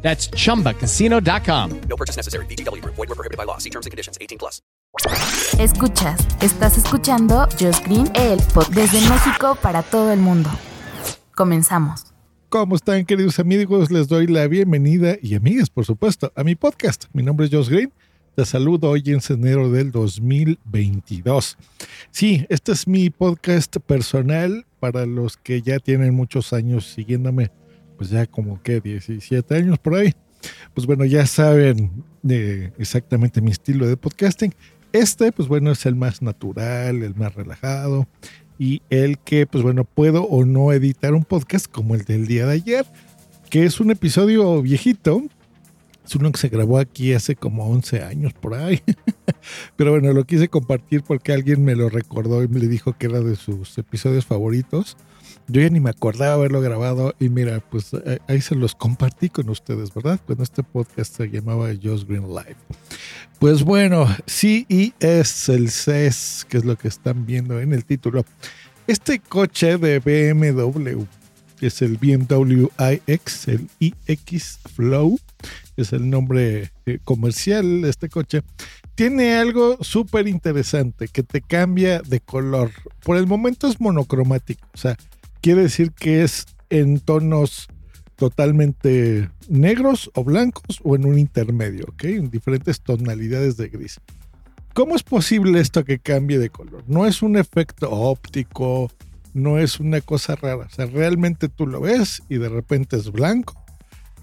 That's chumbacasino.com. No purchase necessary. BGW. Void were prohibited by law. See terms and conditions. 18 plus. Escuchas, estás escuchando Just Green, el pod desde México para todo el mundo. Comenzamos. ¿Cómo están, queridos amigos? Les doy la bienvenida y amigas, por supuesto, a mi podcast. Mi nombre es Josh Green. Te saludo hoy en enero del 2022. Sí, este es mi podcast personal para los que ya tienen muchos años siguiéndome, pues ya como que 17 años por ahí. Pues bueno, ya saben de exactamente mi estilo de podcasting. Este, pues bueno, es el más natural, el más relajado y el que, pues bueno, puedo o no editar un podcast como el del día de ayer, que es un episodio viejito. Es uno que se grabó aquí hace como 11 años por ahí. Pero bueno, lo quise compartir porque alguien me lo recordó y me dijo que era de sus episodios favoritos. Yo ya ni me acordaba haberlo grabado y mira, pues eh, ahí se los compartí con ustedes, ¿verdad? Cuando este podcast se llamaba Just Green Live. Pues bueno, CES, el CES, que es lo que están viendo en el título. Este coche de BMW, que es el BMW iX, el iX Flow, que es el nombre eh, comercial de este coche, tiene algo súper interesante que te cambia de color. Por el momento es monocromático, o sea, quiere decir que es en tonos totalmente negros o blancos o en un intermedio, ¿ok? En diferentes tonalidades de gris. ¿Cómo es posible esto que cambie de color? No es un efecto óptico, no es una cosa rara. O sea, realmente tú lo ves y de repente es blanco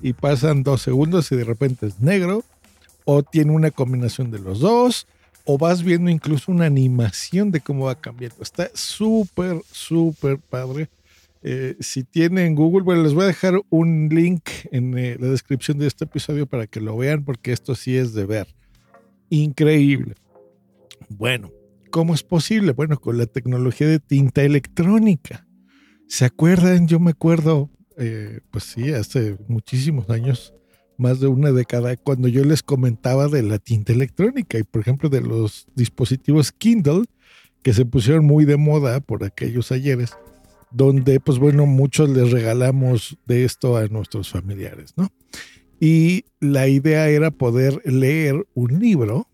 y pasan dos segundos y de repente es negro o tiene una combinación de los dos o vas viendo incluso una animación de cómo va cambiando. Está súper, súper padre. Eh, si tienen Google, bueno, les voy a dejar un link en eh, la descripción de este episodio para que lo vean, porque esto sí es de ver. Increíble. Bueno, ¿cómo es posible? Bueno, con la tecnología de tinta electrónica. ¿Se acuerdan? Yo me acuerdo, eh, pues sí, hace muchísimos años, más de una década, cuando yo les comentaba de la tinta electrónica y, por ejemplo, de los dispositivos Kindle, que se pusieron muy de moda por aquellos ayeres donde pues bueno, muchos les regalamos de esto a nuestros familiares, ¿no? Y la idea era poder leer un libro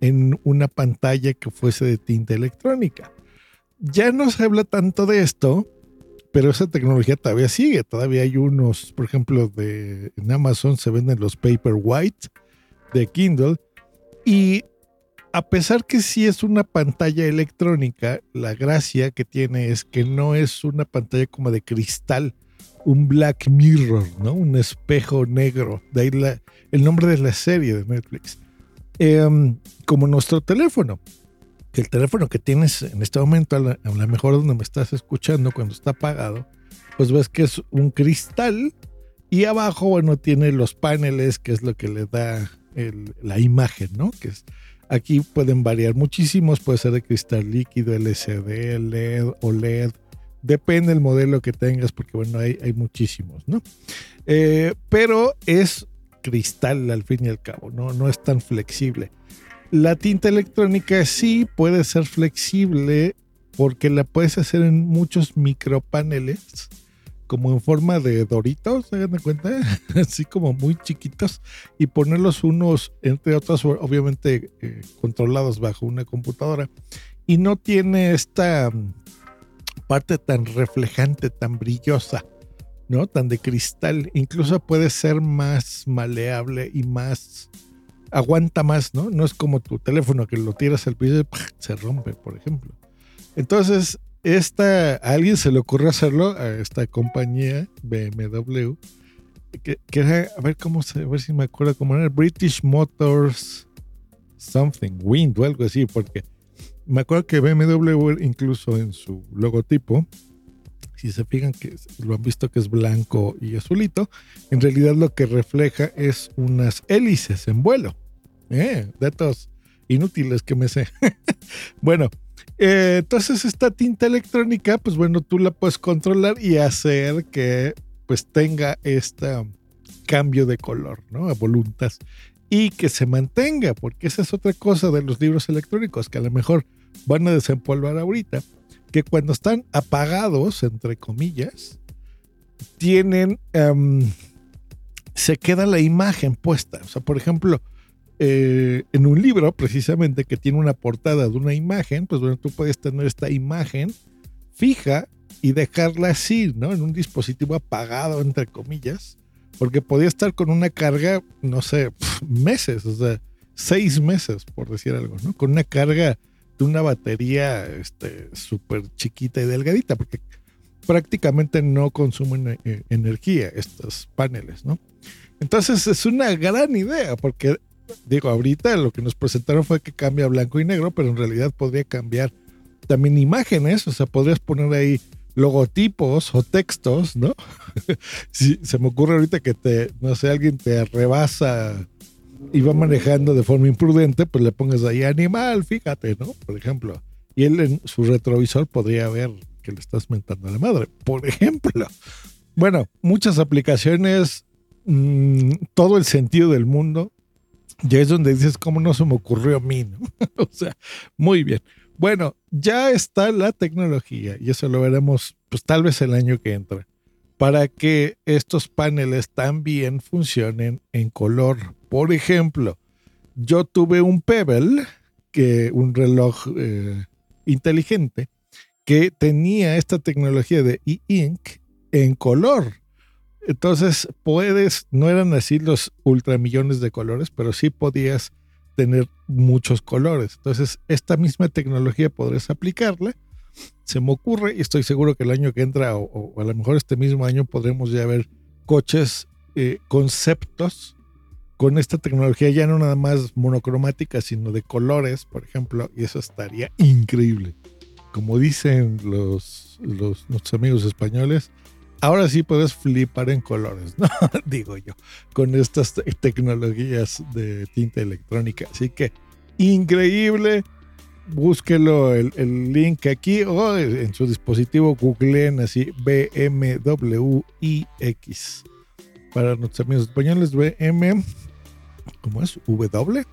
en una pantalla que fuese de tinta electrónica. Ya no se habla tanto de esto, pero esa tecnología todavía sigue. Todavía hay unos, por ejemplo, de, en Amazon se venden los Paperwhite de Kindle y a pesar que sí es una pantalla electrónica, la gracia que tiene es que no es una pantalla como de cristal, un black mirror, ¿no? Un espejo negro. De ahí el nombre de la serie de Netflix. Em, como nuestro teléfono. El teléfono que tienes en este momento, a lo mejor donde me estás escuchando cuando está apagado, pues ves que es un cristal y abajo, bueno, tiene los paneles, que es lo que le da la imagen, ¿no? Que es Aquí pueden variar muchísimos, puede ser de cristal líquido, LCD, LED, OLED, depende del modelo que tengas, porque bueno, hay, hay muchísimos, ¿no? Eh, pero es cristal al fin y al cabo, ¿no? no es tan flexible. La tinta electrónica sí puede ser flexible porque la puedes hacer en muchos micropaneles como en forma de doritos, se dan cuenta, así como muy chiquitos, y ponerlos unos, entre otros, obviamente eh, controlados bajo una computadora. Y no tiene esta mm, parte tan reflejante, tan brillosa, ¿no? Tan de cristal. Incluso puede ser más maleable y más aguanta más, ¿no? No es como tu teléfono que lo tiras al piso y se rompe, por ejemplo. Entonces, esta, alguien se le ocurrió hacerlo, a esta compañía BMW, que, era, a ver cómo se, a ver si me acuerdo cómo era, British Motors Something, Wind o algo así, porque me acuerdo que BMW incluso en su logotipo, si se fijan que lo han visto que es blanco y azulito, en realidad lo que refleja es unas hélices en vuelo. Eh, datos inútiles que me sé. bueno, eh, entonces esta tinta electrónica, pues bueno, tú la puedes controlar y hacer que pues tenga este cambio de color, ¿no? A voluntad. Y que se mantenga, porque esa es otra cosa de los libros electrónicos, que a lo mejor van a desempolvar ahorita, que cuando están apagados, entre comillas, tienen, em, se queda la imagen puesta. O sea, por ejemplo, eh, en un libro precisamente que tiene una portada de una imagen, pues bueno, tú puedes tener esta imagen fija y dejarla así, ¿no? En un dispositivo apagado, entre comillas, porque podía estar con una carga, no sé, meses, o sea, seis meses, por decir algo, ¿no? Con una carga de una batería este, súper chiquita y delgadita, porque prácticamente no consumen eh, energía estos paneles, ¿no? Entonces es una gran idea, porque digo, ahorita lo que nos presentaron fue que cambia blanco y negro, pero en realidad podría cambiar también imágenes, o sea, podrías poner ahí logotipos o textos, ¿no? si se me ocurre ahorita que te, no sé, alguien te rebasa y va manejando de forma imprudente, pues le pongas ahí animal, fíjate, ¿no? Por ejemplo. Y él en su retrovisor podría ver que le estás mentando a la madre, por ejemplo. Bueno, muchas aplicaciones, mmm, todo el sentido del mundo ya es donde dices, ¿cómo no se me ocurrió a mí? o sea, muy bien. Bueno, ya está la tecnología y eso lo veremos pues tal vez el año que entra para que estos paneles también funcionen en color. Por ejemplo, yo tuve un Pebble, que un reloj eh, inteligente, que tenía esta tecnología de e-ink en color. Entonces puedes, no eran así los ultramillones de colores, pero sí podías tener muchos colores. Entonces esta misma tecnología podrías aplicarla. Se me ocurre y estoy seguro que el año que entra o, a lo mejor este mismo año podremos ya ver coches, eh, conceptos con esta tecnología ya no nada más monocromática, sino de colores, por ejemplo, y eso estaría increíble. Como dicen los, los nuestros amigos españoles, ahora sí puedes flipar en colores, ¿no? Digo yo, con estas te tecnologías de tinta electrónica. Así que increíble. Búsquelo el, el link aquí o en su dispositivo googleen así BMWIX. Para nuestros amigos españoles, BM, ¿cómo es? W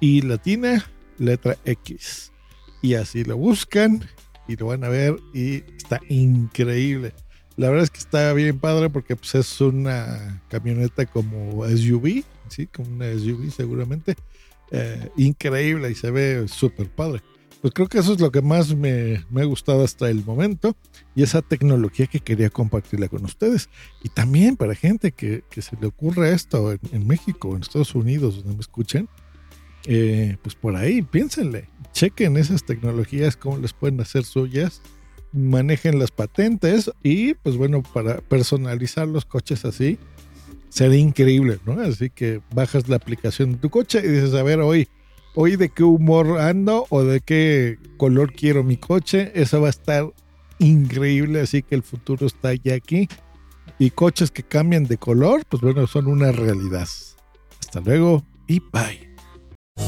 y latina, letra X. Y así lo buscan y lo van a ver y está increíble. La verdad es que está bien padre porque pues, es una camioneta como SUV, ¿sí? Como una SUV seguramente. Eh, increíble y se ve súper padre. Pues creo que eso es lo que más me, me, ha gustado hasta el momento y esa tecnología que quería compartirla con ustedes. Y también para gente que, que se le ocurre esto en, en, México, en Estados Unidos, donde me escuchen, eh, pues por ahí piénsenle, chequen esas tecnologías, cómo les pueden hacer suyas manejen las patentes y pues bueno, para personalizar los coches así, sería increíble, ¿no? Así que bajas la aplicación de tu coche y dices, a ver, hoy, hoy de qué humor ando o de qué color quiero mi coche, eso va a estar increíble, así que el futuro está ya aquí. Y coches que cambian de color, pues bueno, son una realidad. Hasta luego y bye.